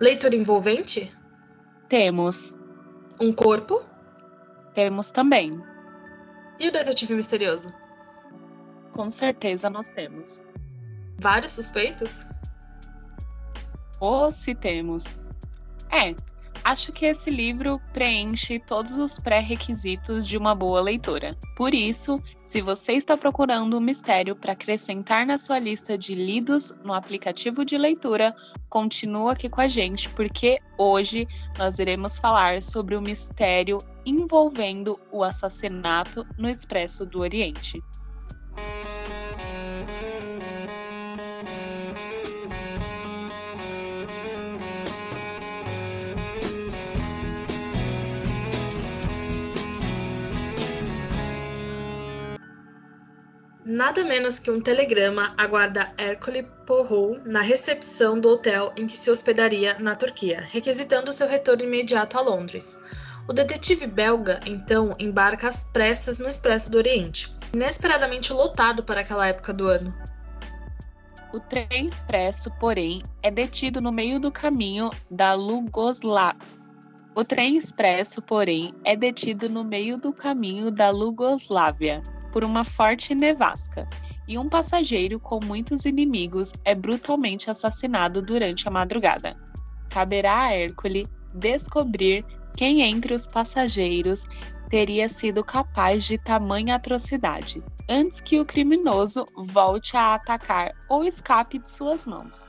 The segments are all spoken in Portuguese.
Leitura envolvente? Temos. Um corpo? Temos também. E o detetive misterioso? Com certeza nós temos. Vários suspeitos? Ou se temos. É, Acho que esse livro preenche todos os pré-requisitos de uma boa leitura. Por isso, se você está procurando um mistério para acrescentar na sua lista de lidos no aplicativo de leitura, continua aqui com a gente, porque hoje nós iremos falar sobre o mistério envolvendo o assassinato no Expresso do Oriente. Nada menos que um telegrama aguarda Hercule Poirot na recepção do hotel em que se hospedaria na Turquia, requisitando seu retorno imediato a Londres. O detetive belga, então, embarca às pressas no Expresso do Oriente, inesperadamente lotado para aquela época do ano. O trem expresso, porém, é detido no meio do caminho da Lugosla... O trem expresso, porém, é detido no meio do caminho da Lugoslávia por uma forte nevasca, e um passageiro com muitos inimigos é brutalmente assassinado durante a madrugada. Caberá a Hércules descobrir quem entre os passageiros teria sido capaz de tamanha atrocidade, antes que o criminoso volte a atacar ou escape de suas mãos.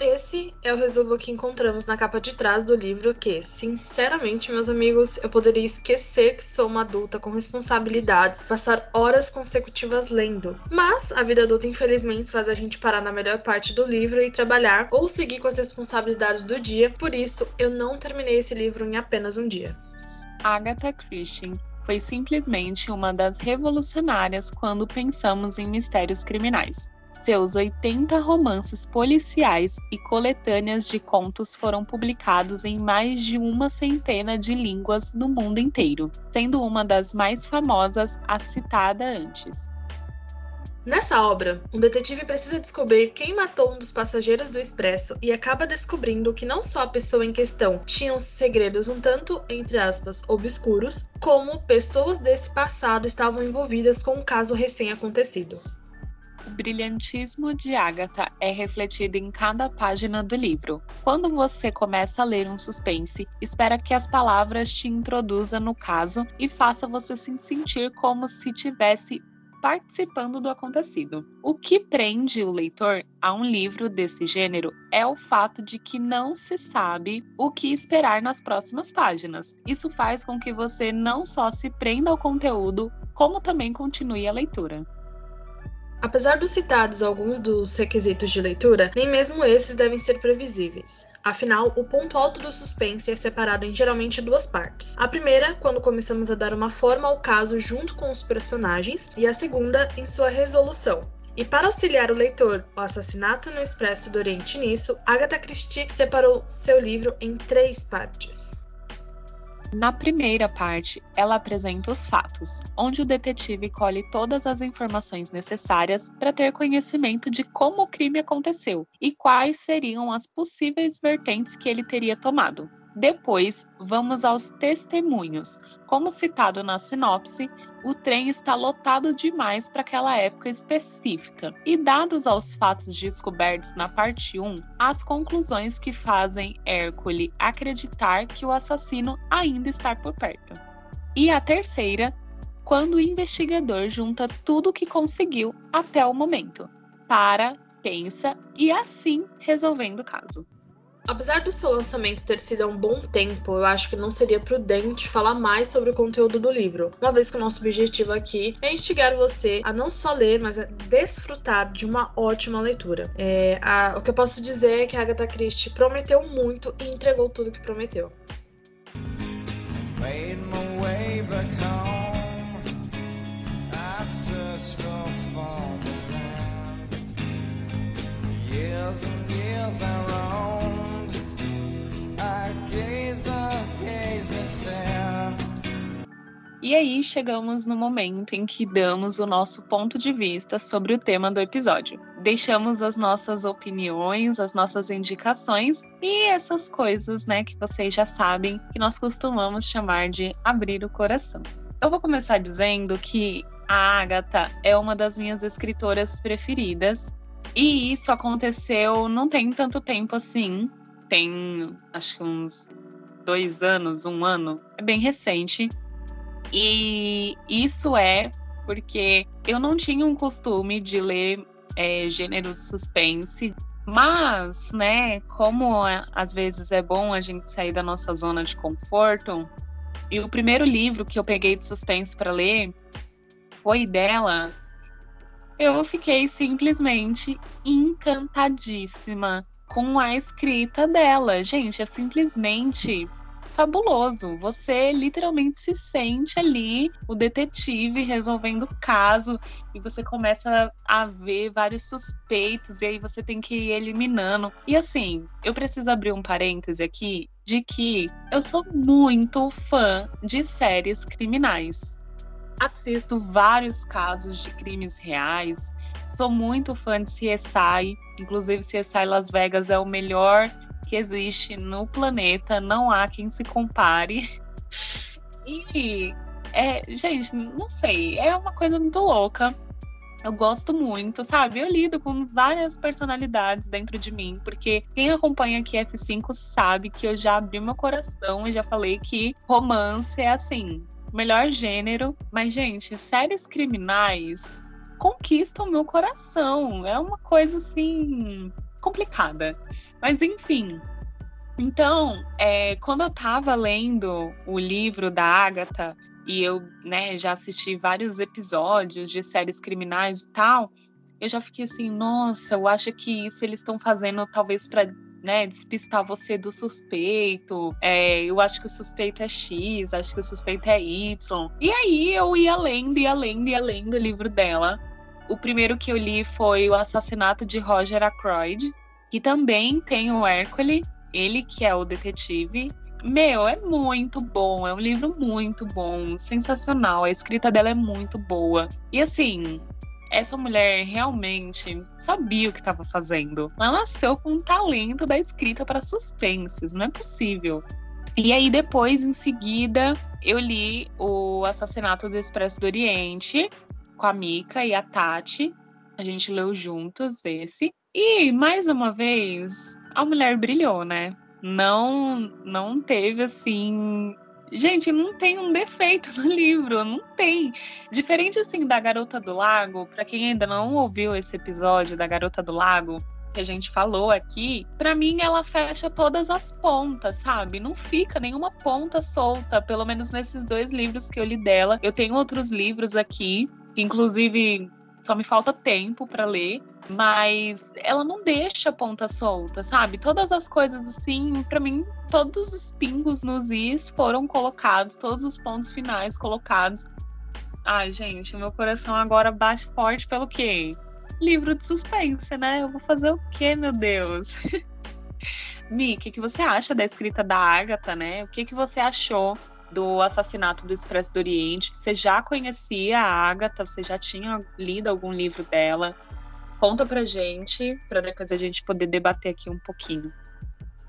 Esse é o resumo que encontramos na capa de trás do livro que, sinceramente, meus amigos, eu poderia esquecer que sou uma adulta com responsabilidades, passar horas consecutivas lendo. Mas a vida adulta, infelizmente, faz a gente parar na melhor parte do livro e trabalhar ou seguir com as responsabilidades do dia, por isso eu não terminei esse livro em apenas um dia. Agatha Christie foi simplesmente uma das revolucionárias quando pensamos em mistérios criminais. Seus 80 romances policiais e coletâneas de contos foram publicados em mais de uma centena de línguas no mundo inteiro, sendo uma das mais famosas a citada antes. Nessa obra, um detetive precisa descobrir quem matou um dos passageiros do expresso e acaba descobrindo que não só a pessoa em questão tinha segredos um tanto, entre aspas, obscuros, como pessoas desse passado estavam envolvidas com um caso recém-acontecido. O brilhantismo de Agatha é refletido em cada página do livro. Quando você começa a ler um suspense, espera que as palavras te introduzam no caso e faça você se sentir como se tivesse participando do acontecido. O que prende o leitor a um livro desse gênero é o fato de que não se sabe o que esperar nas próximas páginas. Isso faz com que você não só se prenda ao conteúdo, como também continue a leitura. Apesar dos citados alguns dos requisitos de leitura, nem mesmo esses devem ser previsíveis. Afinal, o ponto alto do suspense é separado em geralmente duas partes. A primeira, quando começamos a dar uma forma ao caso junto com os personagens, e a segunda, em sua resolução. E para auxiliar o leitor, o assassinato no Expresso do Oriente nisso, Agatha Christie separou seu livro em três partes. Na primeira parte, ela apresenta os fatos, onde o detetive colhe todas as informações necessárias para ter conhecimento de como o crime aconteceu e quais seriam as possíveis vertentes que ele teria tomado. Depois, vamos aos testemunhos. Como citado na sinopse, o trem está lotado demais para aquela época específica. E dados aos fatos descobertos na parte 1, as conclusões que fazem Hércules acreditar que o assassino ainda está por perto. E a terceira, quando o investigador junta tudo o que conseguiu até o momento. Para, pensa e assim resolvendo o caso. Apesar do seu lançamento ter sido há um bom tempo, eu acho que não seria prudente falar mais sobre o conteúdo do livro, uma vez que o nosso objetivo aqui é instigar você a não só ler, mas a desfrutar de uma ótima leitura. É, a, o que eu posso dizer é que a Agatha Christie prometeu muito e entregou tudo que prometeu. Years and years I E aí chegamos no momento em que damos o nosso ponto de vista sobre o tema do episódio. Deixamos as nossas opiniões, as nossas indicações e essas coisas, né, que vocês já sabem que nós costumamos chamar de abrir o coração. Eu vou começar dizendo que a Agatha é uma das minhas escritoras preferidas e isso aconteceu não tem tanto tempo assim. Tem acho que uns dois anos, um ano. É bem recente. E isso é porque eu não tinha um costume de ler é, gênero de suspense. Mas, né, como é, às vezes é bom a gente sair da nossa zona de conforto, e o primeiro livro que eu peguei de suspense para ler foi dela, eu fiquei simplesmente encantadíssima com a escrita dela. Gente, é simplesmente fabuloso. Você literalmente se sente ali o detetive resolvendo o caso e você começa a ver vários suspeitos e aí você tem que ir eliminando. E assim, eu preciso abrir um parêntese aqui de que eu sou muito fã de séries criminais. Assisto vários casos de crimes reais. Sou muito fã de CSI, inclusive CSI Las Vegas é o melhor que existe no planeta, não há quem se compare. E é, gente, não sei, é uma coisa muito louca. Eu gosto muito, sabe? Eu lido com várias personalidades dentro de mim, porque quem acompanha aqui F5 sabe que eu já abri meu coração e já falei que romance é assim, melhor gênero. Mas, gente, séries criminais conquistam meu coração. É uma coisa assim complicada. Mas enfim. Então, é, quando eu tava lendo o livro da Agatha e eu né, já assisti vários episódios de séries criminais e tal, eu já fiquei assim, nossa, eu acho que isso eles estão fazendo talvez para né, despistar você do suspeito. É, eu acho que o suspeito é X, acho que o suspeito é Y. E aí eu ia lendo, ia lendo, ia lendo o livro dela. O primeiro que eu li foi O Assassinato de Roger Ackroyd, que também tem o Hércules, ele que é o detetive. Meu, é muito bom, é um livro muito bom, sensacional. A escrita dela é muito boa. E assim, essa mulher realmente sabia o que estava fazendo. Ela nasceu com um talento da escrita para suspenses, não é possível. E aí, depois, em seguida, eu li O Assassinato do Expresso do Oriente com a Mika e a Tati. A gente leu juntos esse. E, mais uma vez, a mulher brilhou, né? Não, não teve assim. Gente, não tem um defeito no livro, não tem. Diferente assim da Garota do Lago, para quem ainda não ouviu esse episódio da Garota do Lago, que a gente falou aqui, para mim ela fecha todas as pontas, sabe? Não fica nenhuma ponta solta, pelo menos nesses dois livros que eu li dela. Eu tenho outros livros aqui, que inclusive só me falta tempo para ler, mas ela não deixa a ponta solta, sabe? Todas as coisas assim, para mim, todos os pingos nos is foram colocados, todos os pontos finais colocados. Ai, gente, meu coração agora bate forte pelo quê? Livro de suspense, né? Eu vou fazer o quê, meu Deus? Mi, o que, que você acha da escrita da Agatha, né? O que, que você achou do assassinato do Expresso do Oriente. Você já conhecia a Agatha? Você já tinha lido algum livro dela? Conta pra gente, para depois a gente poder debater aqui um pouquinho.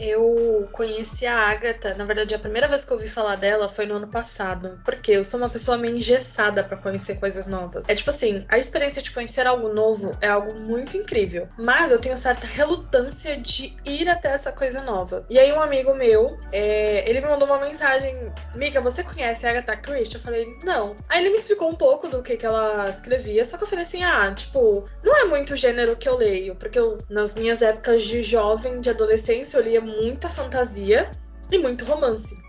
Eu conheci a Agatha, na verdade, a primeira vez que eu ouvi falar dela foi no ano passado. Porque eu sou uma pessoa meio engessada para conhecer coisas novas. É tipo assim, a experiência de conhecer algo novo é algo muito incrível. Mas eu tenho certa relutância de ir até essa coisa nova. E aí, um amigo meu, é, ele me mandou uma mensagem: Mika, você conhece a Agatha Christie? Eu falei, não. Aí ele me explicou um pouco do que, que ela escrevia, só que eu falei assim: ah, tipo, não é muito gênero que eu leio. Porque eu, nas minhas épocas de jovem, de adolescência, eu lia muita fantasia e muito romance.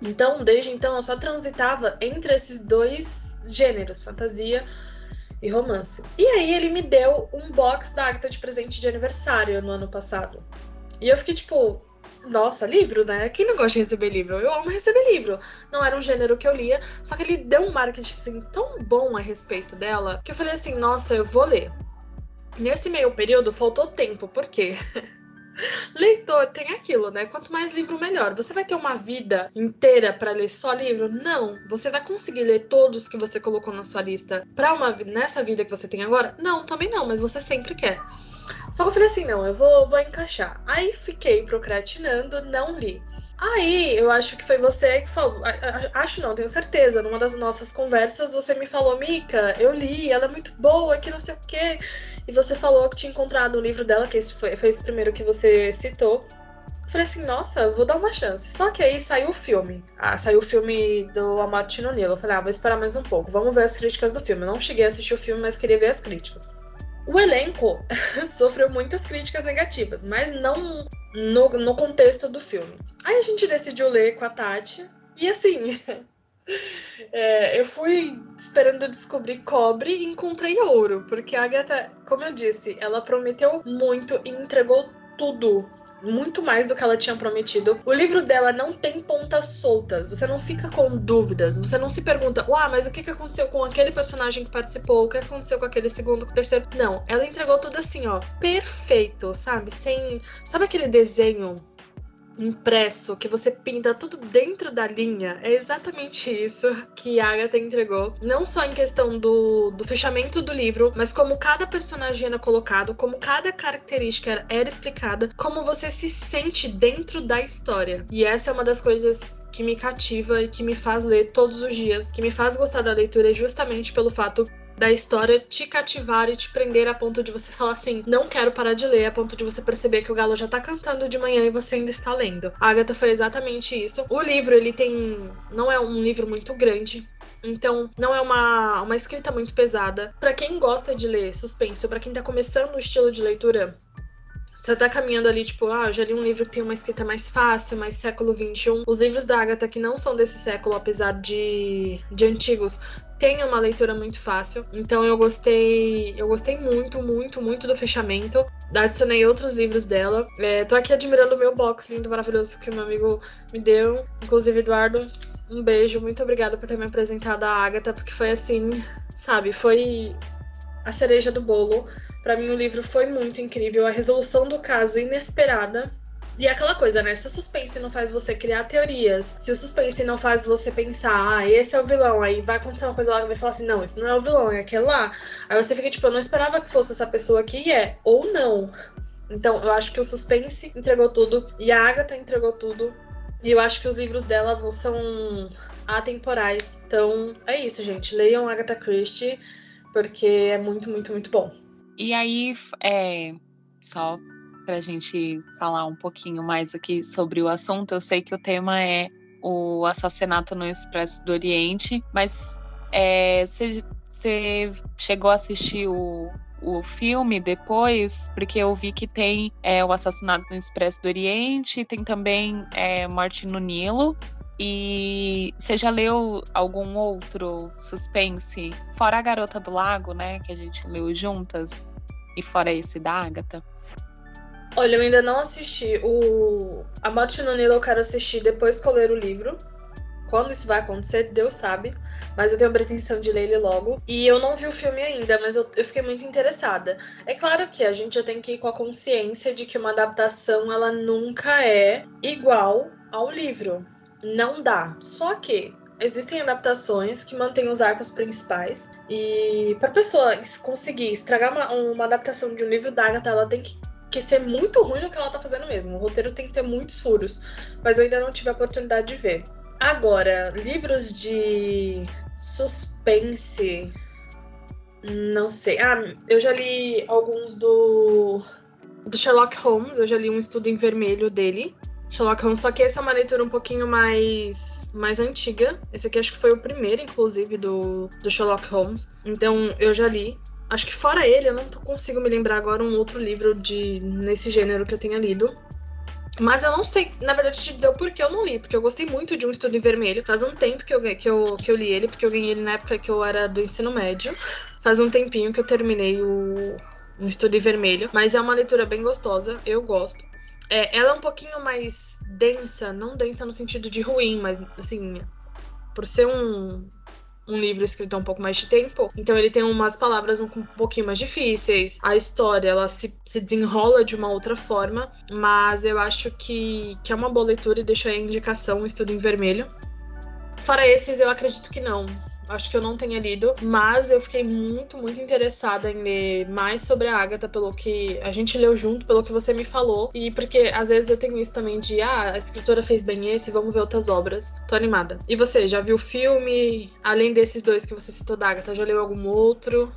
Então, desde então, eu só transitava entre esses dois gêneros, fantasia e romance. E aí ele me deu um box da Agatha de presente de aniversário no ano passado. E eu fiquei tipo, nossa, livro, né? Quem não gosta de receber livro? Eu amo receber livro. Não era um gênero que eu lia, só que ele deu um marketing assim, tão bom a respeito dela que eu falei assim, nossa, eu vou ler. Nesse meio período faltou tempo, por quê? Leitor tem aquilo, né? Quanto mais livro, melhor. Você vai ter uma vida inteira para ler só livro? Não. Você vai conseguir ler todos que você colocou na sua lista para uma nessa vida que você tem agora? Não, também não, mas você sempre quer. Só que eu falei assim, não, eu vou, vou encaixar. Aí fiquei procrastinando, não li. Aí, eu acho que foi você que falou. Acho não, tenho certeza. Numa das nossas conversas, você me falou, Mica, eu li, ela é muito boa, que não sei o quê. E você falou que tinha encontrado o livro dela, que esse foi, foi esse primeiro que você citou. Eu falei assim, nossa, vou dar uma chance. Só que aí saiu o filme. Ah, saiu o filme do Amado no Nilo. Eu falei, ah, vou esperar mais um pouco. Vamos ver as críticas do filme. Eu não cheguei a assistir o filme, mas queria ver as críticas. O elenco sofreu muitas críticas negativas, mas não no, no contexto do filme. Aí a gente decidiu ler com a Tati, e assim, é, eu fui esperando descobrir cobre e encontrei ouro, porque a Agatha, como eu disse, ela prometeu muito e entregou tudo muito mais do que ela tinha prometido. O livro dela não tem pontas soltas, você não fica com dúvidas, você não se pergunta, uau, mas o que, aconteceu com aquele personagem que participou, o que aconteceu com aquele segundo, com o terceiro. Não, ela entregou tudo assim, ó, perfeito, sabe? Sem. Sabe aquele desenho impresso, que você pinta tudo dentro da linha. É exatamente isso que a Agatha entregou. Não só em questão do, do fechamento do livro, mas como cada personagem era colocado, como cada característica era explicada, como você se sente dentro da história. E essa é uma das coisas que me cativa e que me faz ler todos os dias, que me faz gostar da leitura justamente pelo fato da história te cativar e te prender a ponto de você falar assim: não quero parar de ler, a ponto de você perceber que o galo já tá cantando de manhã e você ainda está lendo. A Agatha foi exatamente isso. O livro, ele tem. não é um livro muito grande, então, não é uma, uma escrita muito pesada. Para quem gosta de ler suspense, para quem tá começando o estilo de leitura, você tá caminhando ali, tipo, ah, eu já li um livro que tem uma escrita mais fácil, mais século XXI. Os livros da Agatha, que não são desse século, apesar de, de antigos, tem uma leitura muito fácil. Então eu gostei, eu gostei muito, muito, muito do fechamento. Adicionei outros livros dela. É, tô aqui admirando o meu box lindo, maravilhoso que o meu amigo me deu. Inclusive, Eduardo, um beijo. Muito obrigada por ter me apresentado a Agatha, porque foi assim, sabe, foi a cereja do bolo. Para mim, o livro foi muito incrível. A resolução do caso inesperada e é aquela coisa, né? Se o suspense não faz você criar teorias, se o suspense não faz você pensar, ah, esse é o vilão, aí vai acontecer uma coisa lá que vai falar assim, não, isso não é o vilão, é aquele lá. Aí você fica tipo, eu não esperava que fosse essa pessoa aqui, e é, ou não. Então, eu acho que o suspense entregou tudo, e a Agatha entregou tudo, e eu acho que os livros dela são atemporais. Então, é isso, gente. Leiam Agatha Christie, porque é muito, muito, muito bom. E aí, é, só para a gente falar um pouquinho mais aqui sobre o assunto. Eu sei que o tema é o assassinato no Expresso do Oriente, mas você é, chegou a assistir o, o filme depois, porque eu vi que tem é, o assassinato no Expresso do Oriente, tem também é, Morte no Nilo. E você já leu algum outro suspense? Fora a Garota do Lago, né? Que a gente leu juntas. E fora esse da Agatha? Olha, eu ainda não assisti o A Morte no Nilo eu quero assistir depois que eu ler o livro. Quando isso vai acontecer, Deus sabe. Mas eu tenho a pretensão de ler ele logo. E eu não vi o filme ainda, mas eu, eu, fiquei muito interessada. É claro que a gente já tem que ir com a consciência de que uma adaptação ela nunca é igual ao livro. Não dá. Só que existem adaptações que mantêm os arcos principais. E para pessoa conseguir estragar uma, uma adaptação de um livro da Agatha, ela tem que que ser muito ruim no que ela tá fazendo mesmo. O roteiro tem que ter muitos furos, mas eu ainda não tive a oportunidade de ver. Agora, livros de suspense. Não sei. Ah, eu já li alguns do, do Sherlock Holmes, eu já li um estudo em vermelho dele. Sherlock Holmes, só que essa é uma leitura um pouquinho mais, mais antiga. Esse aqui acho que foi o primeiro, inclusive, do, do Sherlock Holmes. Então eu já li. Acho que fora ele, eu não consigo me lembrar agora um outro livro de nesse gênero que eu tenha lido. Mas eu não sei, na verdade, te dizer o porquê eu não li, porque eu gostei muito de um estudo em vermelho. Faz um tempo que eu, que, eu, que eu li ele, porque eu ganhei ele na época que eu era do ensino médio. Faz um tempinho que eu terminei o, um estudo em vermelho. Mas é uma leitura bem gostosa, eu gosto. É, ela é um pouquinho mais densa, não densa no sentido de ruim, mas assim, por ser um, um livro escrito há um pouco mais de tempo. Então ele tem umas palavras um, um pouquinho mais difíceis. A história, ela se, se desenrola de uma outra forma. Mas eu acho que, que é uma boa leitura e deixo aí a indicação, estudo em vermelho. Fora esses, eu acredito que não. Acho que eu não tenha lido, mas eu fiquei muito, muito interessada em ler mais sobre a Agatha, pelo que a gente leu junto, pelo que você me falou. E porque às vezes eu tenho isso também de, ah, a escritora fez bem esse, vamos ver outras obras. Tô animada. E você, já viu o filme? Além desses dois que você citou da Agatha, já leu algum outro?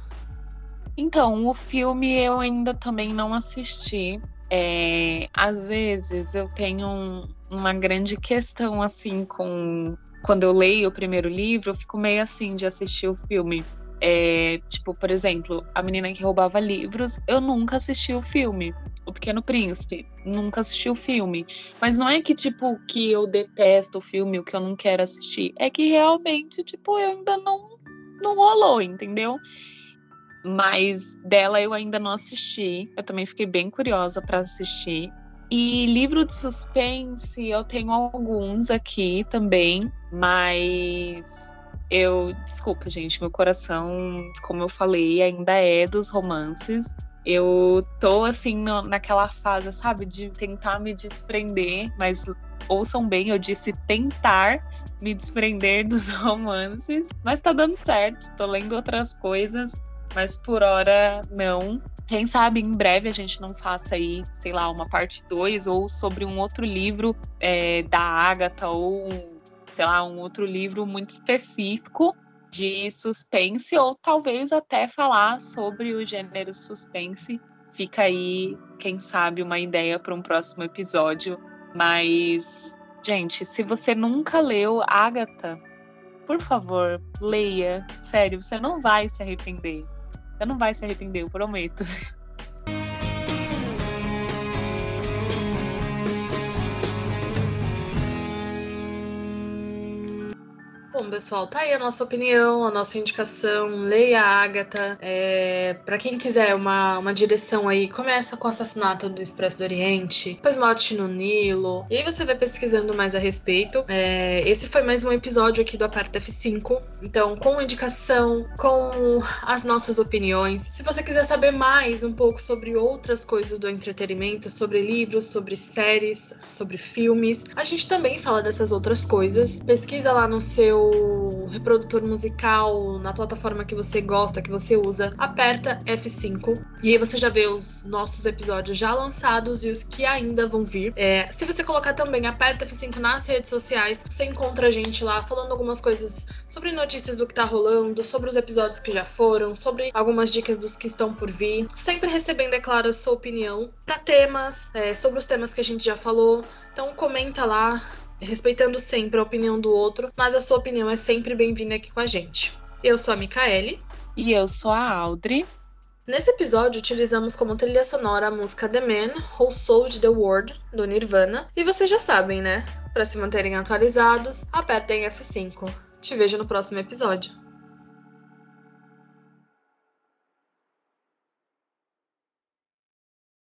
Então, o filme eu ainda também não assisti. É, às vezes eu tenho um, uma grande questão assim com quando eu leio o primeiro livro, eu fico meio assim de assistir o filme. É, tipo, por exemplo, A Menina que Roubava Livros, eu nunca assisti o filme. O Pequeno Príncipe, nunca assisti o filme. Mas não é que, tipo, que eu detesto o filme, o que eu não quero assistir. É que realmente, tipo, eu ainda não, não rolou, entendeu? Mas dela eu ainda não assisti. Eu também fiquei bem curiosa para assistir. E livro de suspense, eu tenho alguns aqui também, mas eu. Desculpa, gente, meu coração, como eu falei, ainda é dos romances. Eu tô, assim, no, naquela fase, sabe, de tentar me desprender, mas ouçam bem, eu disse tentar me desprender dos romances, mas tá dando certo, tô lendo outras coisas, mas por hora não. Quem sabe em breve a gente não faça aí, sei lá, uma parte 2 ou sobre um outro livro é, da Agatha ou, sei lá, um outro livro muito específico de suspense ou talvez até falar sobre o gênero suspense. Fica aí, quem sabe, uma ideia para um próximo episódio. Mas, gente, se você nunca leu Agatha, por favor, leia. Sério, você não vai se arrepender. Você não vai se arrepender, eu prometo. pessoal, tá aí a nossa opinião, a nossa indicação. Leia a Agatha. É, para quem quiser uma, uma direção aí, começa com o assassinato do Expresso do Oriente, depois Morte no Nilo. E aí você vai pesquisando mais a respeito. É, esse foi mais um episódio aqui do Aperto F5. Então, com indicação, com as nossas opiniões. Se você quiser saber mais um pouco sobre outras coisas do entretenimento, sobre livros, sobre séries, sobre filmes, a gente também fala dessas outras coisas. Pesquisa lá no seu reprodutor musical na plataforma que você gosta, que você usa, aperta F5 e aí você já vê os nossos episódios já lançados e os que ainda vão vir. É, se você colocar também aperta F5 nas redes sociais, você encontra a gente lá falando algumas coisas sobre notícias do que tá rolando, sobre os episódios que já foram, sobre algumas dicas dos que estão por vir. Sempre recebendo, é claro, a sua opinião para temas, é, sobre os temas que a gente já falou. Então comenta lá, respeitando sempre a opinião do outro, mas a sua opinião é sempre bem-vinda aqui com a gente. Eu sou a Micaele. E eu sou a Audrey. Nesse episódio, utilizamos como trilha sonora a música The Man Who Sold the World, do Nirvana. E vocês já sabem, né? Para se manterem atualizados, apertem F5. Te vejo no próximo episódio.